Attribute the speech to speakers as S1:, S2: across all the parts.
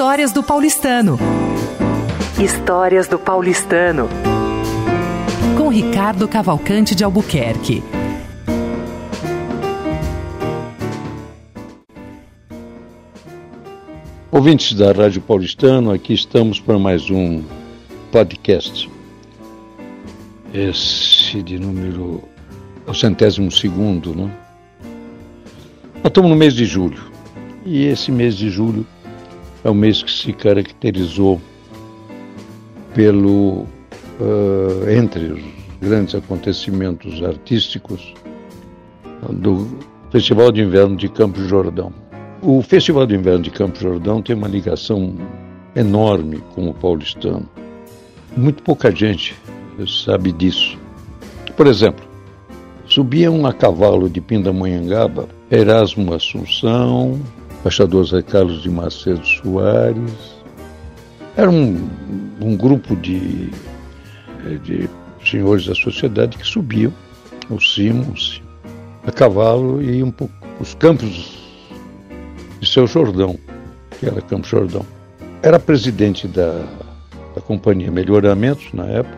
S1: Histórias do Paulistano. Histórias do Paulistano. Com Ricardo Cavalcante de Albuquerque.
S2: Ouvintes da Rádio Paulistano, aqui estamos para mais um podcast. Esse de número. o centésimo segundo, né? Nós estamos no mês de julho. E esse mês de julho é o mês que se caracterizou pelo. Uh, entre os grandes acontecimentos artísticos do Festival de Inverno de Campos Jordão. O Festival de Inverno de Campos Jordão tem uma ligação enorme com o paulistano. Muito pouca gente sabe disso. Por exemplo, subiam a cavalo de Pindamonhangaba Erasmo Assunção, embaixador Zé Carlos de Macedo Soares. Era um, um grupo de, de senhores da sociedade que subiam o Simons a cavalo e um pouco os campos de seu Jordão, que era Campo Jordão. Era presidente da, da companhia Melhoramentos, na época,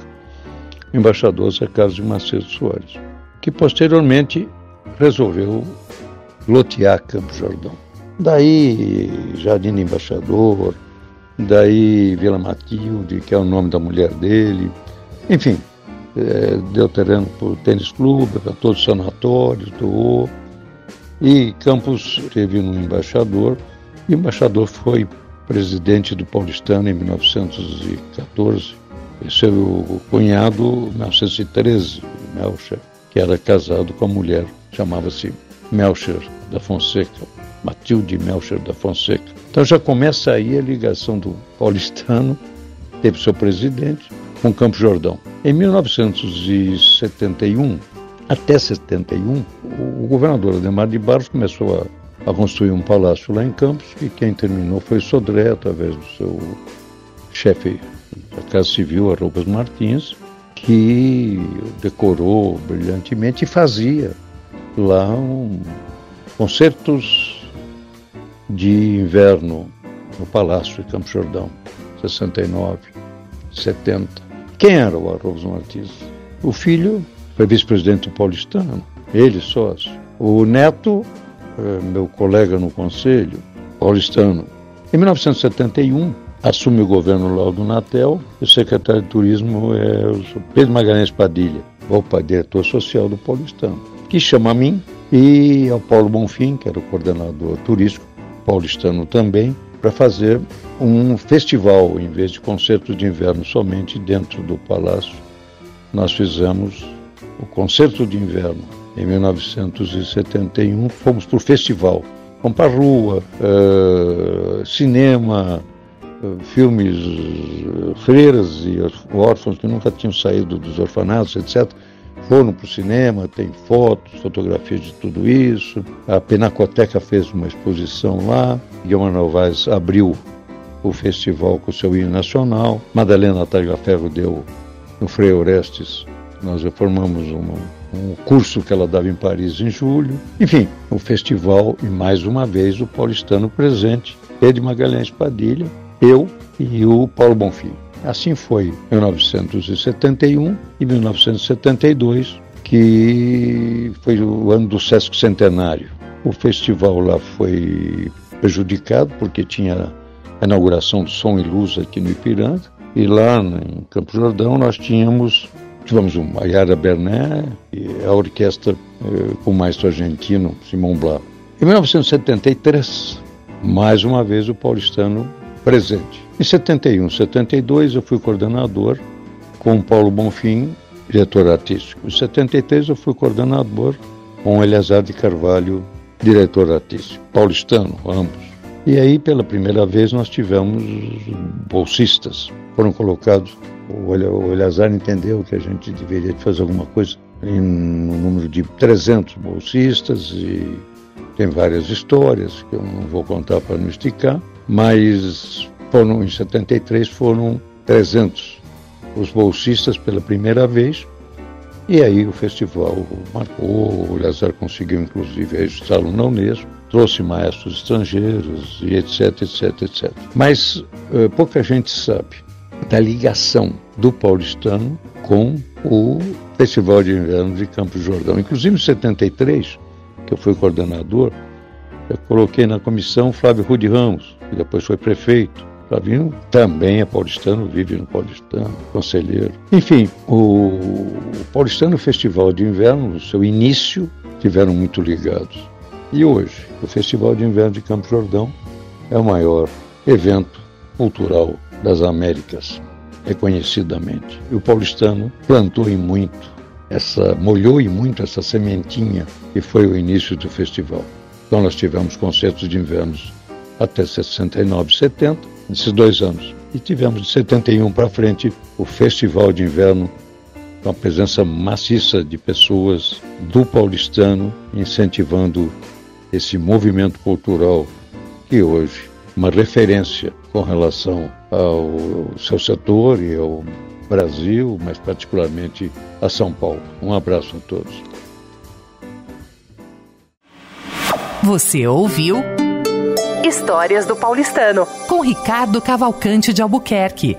S2: o embaixador Zé Carlos de Macedo Soares, que posteriormente resolveu lotear Campo Jordão. Daí Jardim Embaixador, daí Vila Matilde, que é o nome da mulher dele, enfim, é, deu terreno para o tênis clube, para todos os sanatórios, doou. E Campos teve um embaixador, e o embaixador foi presidente do Paulistano em 1914. Seu cunhado, em 1913, Melcher, que era casado com a mulher, chamava-se Melcher da Fonseca, Matilde Melcher da Fonseca. Então já começa aí a ligação do paulistano, teve seu presidente, com Campo Jordão. Em 1971, até 71, o governador Ademar de Barros começou a, a, construir um palácio lá em Campos e quem terminou foi Sodré, através do seu chefe da Casa Civil, Arrobas Martins, que decorou brilhantemente e fazia lá um, concertos de inverno no Palácio de Campos Jordão, 69, 70. Quem era o Arrobas Martins? O filho foi vice-presidente Paulistano, ele sócio. O neto, eh, meu colega no conselho, paulistano. Em 1971, assume o governo lá do Natel e o secretário de turismo é o Pedro Magalhães Padilha, opa, diretor social do Paulistano, que chama a mim e ao Paulo Bonfim, que era o coordenador turístico, paulistano também, para fazer um festival, em vez de concerto de inverno somente dentro do palácio. Nós fizemos o concerto de inverno em 1971, fomos para o festival. Fomos para a rua, uh, cinema, uh, filmes, uh, freiras e órfãos que nunca tinham saído dos orfanatos, etc. Foram para o cinema, tem fotos, fotografias de tudo isso. A Penacoteca fez uma exposição lá. Guilherme Novaes abriu o festival com o seu hino nacional. Madalena Tagliaferro deu no Frei Orestes nós reformamos um curso que ela dava em Paris em julho. Enfim, o festival e mais uma vez o paulistano presente, Ed Magalhães Padilha, eu e o Paulo Bonfim. Assim foi em 1971 e 1972, que foi o ano do Sesc Centenário. O festival lá foi prejudicado porque tinha a inauguração do Som e Luz aqui no Ipiranga. E lá em Campo Jordão nós tínhamos Tivemos o Ayara Bernet e a orquestra eh, com o maestro argentino Simão Blau. Em 1973, mais uma vez o paulistano presente. Em 71, 72 eu fui coordenador com Paulo Bonfim, diretor artístico. Em 73 eu fui coordenador com Eleazar de Carvalho, diretor artístico. Paulistano, ambos. E aí, pela primeira vez, nós tivemos bolsistas. Foram colocados o Eleazar entendeu que a gente deveria fazer alguma coisa em um número de 300 bolsistas e tem várias histórias que eu não vou contar para não esticar, mas foram em 73 foram 300 os bolsistas pela primeira vez e aí o festival marcou, o Eleazar conseguiu inclusive registrá-lo na Unesco. trouxe maestros estrangeiros e etc, etc, etc. Mas uh, pouca gente sabe da ligação do paulistano com o Festival de Inverno de Campos Jordão. Inclusive em 73, que eu fui coordenador, eu coloquei na comissão Flávio Rude Ramos, que depois foi prefeito. Flavinho também é paulistano, vive no paulistano, conselheiro. Enfim, o, paulistano Festival de Inverno, no seu início, tiveram muito ligados. E hoje, o Festival de Inverno de Campo Jordão é o maior evento cultural das Américas, reconhecidamente. E o paulistano plantou em muito essa, molhou em muito essa sementinha que foi o início do festival. Então nós tivemos concertos de invernos até 69, 70, nesses dois anos. E tivemos de 71 para frente o Festival de Inverno com a presença maciça de pessoas do paulistano incentivando esse movimento cultural que hoje uma referência com relação ao seu setor e ao Brasil, mas particularmente a São Paulo. Um abraço a todos.
S1: Você ouviu Histórias do Paulistano com Ricardo Cavalcante de Albuquerque.